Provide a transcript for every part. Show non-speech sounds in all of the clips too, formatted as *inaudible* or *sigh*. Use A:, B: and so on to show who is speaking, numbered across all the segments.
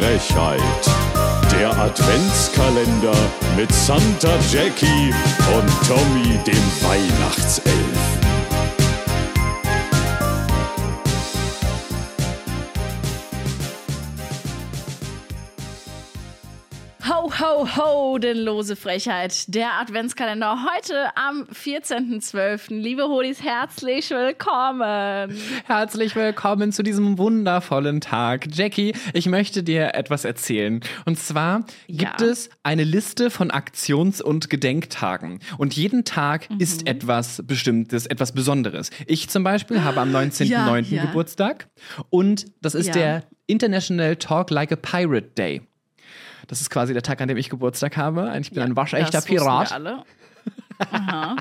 A: Frechheit. Der Adventskalender mit Santa Jackie und Tommy dem Weihnachtself.
B: Ho, ho, denn lose Frechheit. Der Adventskalender heute am 14.12. Liebe Hodis, herzlich willkommen.
C: Herzlich willkommen zu diesem wundervollen Tag. Jackie, ich möchte dir etwas erzählen. Und zwar gibt
B: Ja.
C: es eine Liste von Aktions- und Gedenktagen. Und jeden Tag
B: Mhm.
C: ist etwas Bestimmtes, etwas Besonderes. Ich zum Beispiel habe am 19.09. *gasps*
B: Ja, ja.
C: Geburtstag. Und das ist der International Talk Like a Pirate Day. Das ist quasi der Tag, an dem ich Geburtstag habe. Ich bin ein waschechter Pirat. *laughs*
B: Wir alle. Aha.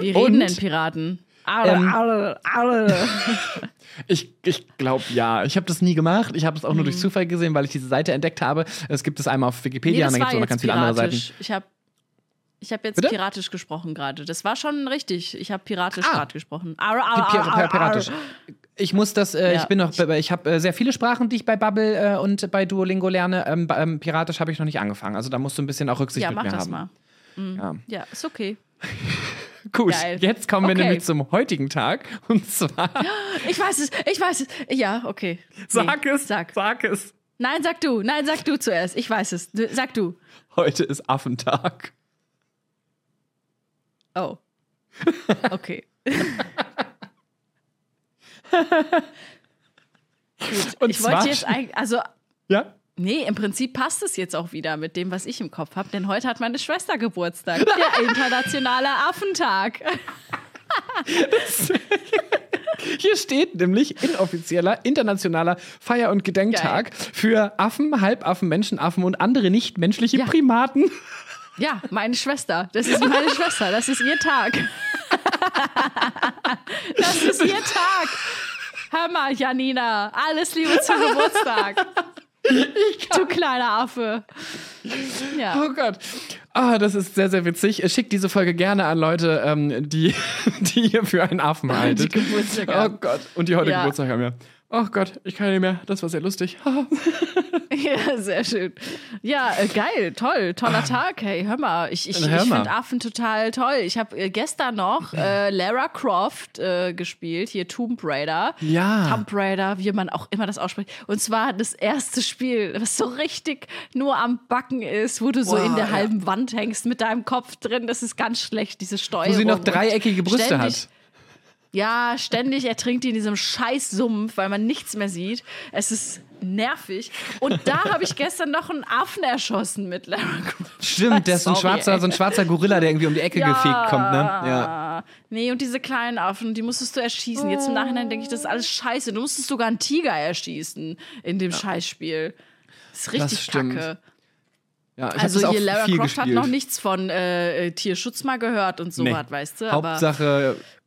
B: Wie
C: Und,
B: reden denn Piraten? Alle,
C: ähm,
B: alle, alle. *laughs*
C: Ich, ich glaube ja. Ich habe das nie gemacht. Ich habe es auch nur
B: Mhm.
C: durch Zufall gesehen, weil ich diese Seite entdeckt habe. Es gibt es einmal auf Wikipedia und dann gibt es auch noch ganz viele andere Seiten.
B: Ich habe ich hab jetzt
C: Bitte?
B: piratisch gesprochen gerade. Das war schon richtig. Ich habe piratisch
C: Ah.
B: gerade gesprochen. Ar, ar, ar, ar,
C: Piratisch. Ich muss das, äh,
B: Ja.
C: ich bin noch, ich habe äh, sehr viele Sprachen, die ich bei Bubble äh, und bei Duolingo lerne. Ähm, ähm, Piratisch habe ich noch nicht angefangen. Also da musst du ein bisschen auch Rücksicht
B: Ja,
C: mit
B: mach
C: mir
B: das
C: haben.
B: mal.
C: Ja.
B: Ja, ist okay. *laughs*
C: Gut,
B: Geil.
C: jetzt kommen wir
B: Okay.
C: nämlich zum heutigen Tag. Und zwar, *laughs*
B: Ich weiß es, ich weiß es. Ja, okay.
C: sag
B: Nee,
C: es,
B: Sag.
C: sag es.
B: Nein, sag du. Nein, sag du zuerst. Ich weiß es. Sag du.
C: Heute ist Affentag.
B: Oh. Okay. Gut.
C: Und
B: ich wollte jetzt eigentlich, also
C: Ja?
B: Nee, im Prinzip passt es jetzt auch wieder mit dem, was ich im Kopf habe, denn heute hat meine Schwester Geburtstag. *laughs* Der internationale Affentag. *laughs*
C: Hier steht nämlich inoffizieller internationaler Feier- und Gedenktag für Affen, Halbaffen, Menschenaffen und andere nichtmenschliche
B: Ja.
C: Primaten.
B: Ja, meine Schwester. Das ist meine Schwester. Das ist ihr Tag. Das ist ihr Tag. Hör mal, Janina. Alles Liebe zum Geburtstag. Du kleiner Affe. Ja.
C: Oh Gott. Ah, das ist sehr, sehr witzig. Schickt diese Folge gerne an Leute, ähm, die, *laughs* die ihr für einen Affen haltet.
B: Geburtstag
C: Oh
B: haben.
C: Gott. Und die heute
B: Ja.
C: Geburtstag haben, ja. Oh Gott, ich kann nicht mehr. Das war sehr lustig. *laughs*
B: Ja, sehr schön. Ja, äh, geil, toll, toller Tag. Hey, hör mal, ich, ich, ich finde Affen total toll. Ich habe äh, gestern noch äh, Lara Croft äh, gespielt, hier Tomb Raider.
C: Ja.
B: Tomb Raider, wie man auch immer das ausspricht. Und zwar das erste Spiel, was so richtig nur am Backen ist, wo du so
C: Boah,
B: in der
C: ja.
B: halben Wand hängst mit deinem Kopf drin. Das ist ganz schlecht, diese Steuerung.
C: Wo sie noch dreieckige Brüste hat.
B: Ja, ständig ertrinkt die in diesem scheiß Sumpf, weil man nichts mehr sieht. Es ist nervig. Und da habe ich gestern noch einen Affen erschossen mit Lara Croft.
C: Stimmt, der ist so ein, schwarzer, so ein schwarzer Gorilla, der irgendwie um die Ecke gefegt kommt, ne? Ja.
B: Nee, und diese kleinen Affen, die musstest du erschießen. Jetzt im Nachhinein denke ich, das ist alles scheiße. Du musstest sogar einen Tiger erschießen in dem Scheißspiel. Das ist richtig
C: stimmt.
B: kacke.
C: ja
B: Also
C: das
B: hier Lara Croft
C: gespielt.
B: hat noch nichts von äh, Tierschutz mal gehört und so
C: Nee.
B: was, weißt du? Aber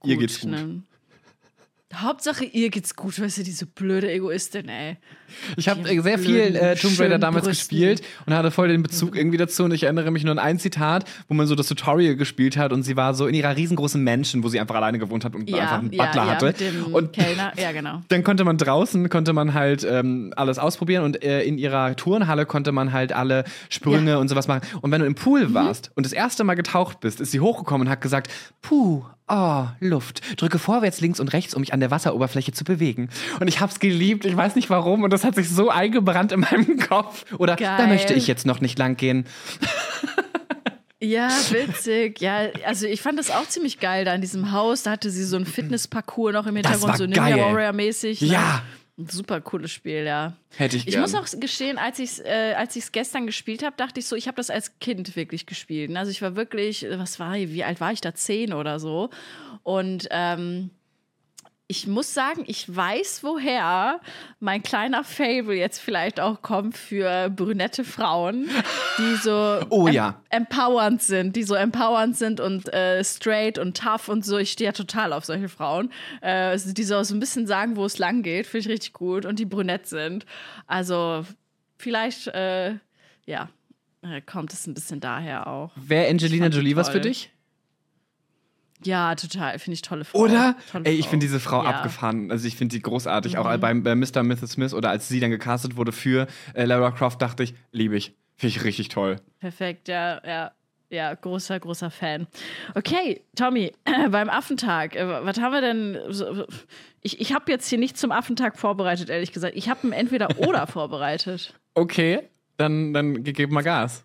C: Hauptsache, ihr
B: gut,
C: geht's gut.
B: Ne? Hauptsache ihr geht's gut, weißt du, diese blöde Egoistin, ey.
C: Ich habe sehr viel äh, Tomb Raider damals
B: Brüsten.
C: gespielt und hatte voll den Bezug irgendwie dazu. Und ich erinnere mich nur an ein Zitat, wo man so das Tutorial gespielt hat und sie war so in ihrer riesengroßen Mansion, wo sie einfach alleine gewohnt hat und
B: Ja,
C: einfach einen
B: ja,
C: Butler
B: ja,
C: hatte.
B: mit dem
C: und
B: Kellner, ja genau. *laughs*
C: dann konnte man draußen, konnte man halt ähm, alles ausprobieren und äh, in ihrer Turnhalle konnte man halt alle Sprünge.
B: Mhm.
C: und sowas machen. Und wenn du im Pool warst und das erste Mal getaucht bist, ist sie hochgekommen und hat gesagt, puh, oh, Luft. Drücke vorwärts, links und rechts, um mich an der Wasseroberfläche zu bewegen. Und ich hab's geliebt, ich weiß nicht warum und das hat sich so eingebrannt in meinem Kopf. Oder da
B: Geil.
C: möchte ich jetzt noch nicht lang gehen.
B: Ja, witzig. Ja, also ich fand das auch ziemlich geil da in diesem Haus. Da hatte sie so einen Fitnessparcours noch im Hintergrund, so Ninja. Warrior-mäßig. Ne?
C: Ja.
B: Ein super cooles Spiel, ja.
C: Hätte ich
B: Ich
C: gern.
B: muss auch gestehen, als ich es äh, als ich's gestern gespielt habe, dachte ich so, ich habe das als Kind wirklich gespielt. Also ich war wirklich, was war ich, wie alt war ich da? Zehn oder so. Und ähm, ich muss sagen, ich weiß, woher mein kleiner Fable jetzt vielleicht auch kommt für brünette Frauen, die so *laughs*
C: Oh
B: em-
C: ja.
B: empowernd sind, die so empowernd sind und äh, straight und tough und so. Ich stehe ja total auf solche Frauen, äh, die so so ein bisschen sagen, wo es lang geht, finde ich richtig gut und die brünett sind. Also vielleicht, äh, ja, äh, kommt es ein bisschen daher auch.
C: Wäre Angelina Jolie was für dich?
B: Ja, total. Finde ich tolle Frau.
C: Oder?
B: Tolle
C: Ey, ich finde diese Frau
B: Ja. Mhm.
C: abgefahren. Also ich finde die großartig. Auch beim bei Mr. Mrs. Smith oder als sie dann gecastet wurde für äh, Lara Croft, dachte ich, liebe ich. Finde ich richtig toll.
B: Perfekt, ja, ja. Ja, großer, großer Fan. Okay, Tommy, *clears throat* beim Affentag, äh, was haben wir denn? Ich, ich habe jetzt hier nichts zum Affentag vorbereitet, ehrlich gesagt. Ich habe ein Entweder-Oder *laughs* vorbereitet.
C: Okay, dann, dann gib mal Gas.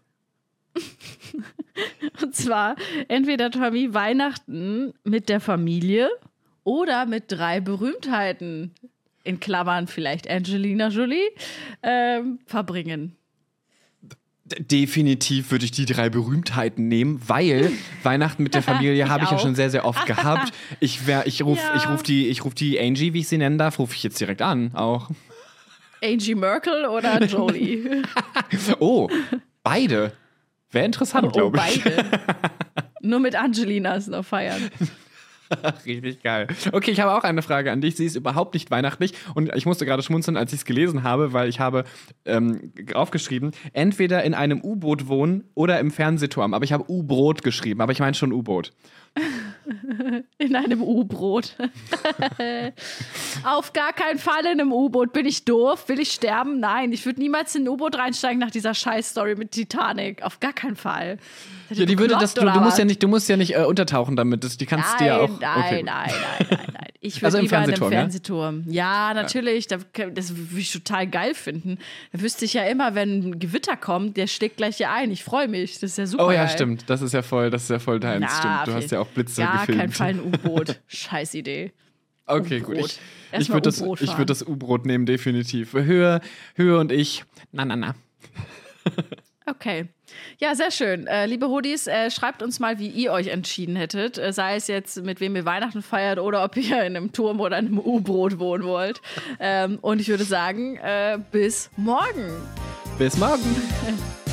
C: *laughs*
B: Und zwar entweder, Tommy, Weihnachten mit der Familie oder mit drei Berühmtheiten, in Klammern vielleicht Angelina Jolie, ähm, verbringen.
C: Definitiv würde ich die drei Berühmtheiten nehmen, weil *laughs* Weihnachten mit der Familie habe ich ja schon sehr, sehr oft *laughs* gehabt. Ich, wär- ich rufe
B: Ja.
C: ich ruf die, ich ruf die Angie, wie ich sie nennen darf, rufe ich jetzt direkt an. Auch.
B: Angie Merkel oder *laughs* Jolie?
C: Oh, beide. Wäre interessant,
B: oh,
C: glaube ich.
B: beide. *laughs* Nur mit Angelinas noch feiern. *laughs*
C: Richtig geil. Okay, ich habe auch eine Frage an dich. Sie ist überhaupt nicht weihnachtlich und ich musste gerade schmunzeln, als ich es gelesen habe, weil ich habe ähm, aufgeschrieben, entweder in einem U-Boot wohnen oder im Fernsehturm. Aber ich habe U-Brot geschrieben, aber ich meine schon U-Boot. *laughs*
B: In einem U-Boot. *laughs* Auf gar keinen Fall in einem U-Boot. Bin ich doof? Will ich sterben? Nein, ich würde niemals in ein U-Boot reinsteigen nach dieser Scheiß-Story mit Titanic. Auf gar keinen Fall.
C: Ja, die würde das, du, du musst ja nicht, du musst ja nicht äh, untertauchen damit. Das, die kannst
B: Nein,
C: du ja auch.
B: nein,
C: okay,
B: nein, nein, nein, nein. Ich würde
C: Also im
B: lieber in einem
C: Fernsehturm, ja?
B: Fernsehturm. Ja, natürlich. Da- Das würde ich total geil finden. Da wüsste ich ja immer, wenn ein Gewitter kommt, der schlägt gleich hier ein. Ich freue mich. Das ist ja super.
C: Oh ja,
B: geil.
C: stimmt. Das ist ja voll, das ist ja voll deins.
B: Na,
C: stimmt. Du hast ja auch Blitze
B: Gar
C: gefilmt.
B: kein Fall ein *laughs* U-Boot. Scheiß Idee.
C: Okay, gut. Ich, ich würde das, ich würd das U-Brot nehmen, definitiv. Höhe, Höhe und ich. Na, na, na. *laughs*
B: Okay. Ja, sehr schön. Äh, liebe Hoodies, äh, schreibt uns mal, wie ihr euch entschieden hättet. Äh, sei es jetzt, mit wem ihr Weihnachten feiert oder ob ihr in einem Turm oder in einem U-Boot wohnen wollt. Ähm, und ich würde sagen, äh, bis morgen.
C: Bis morgen. *laughs*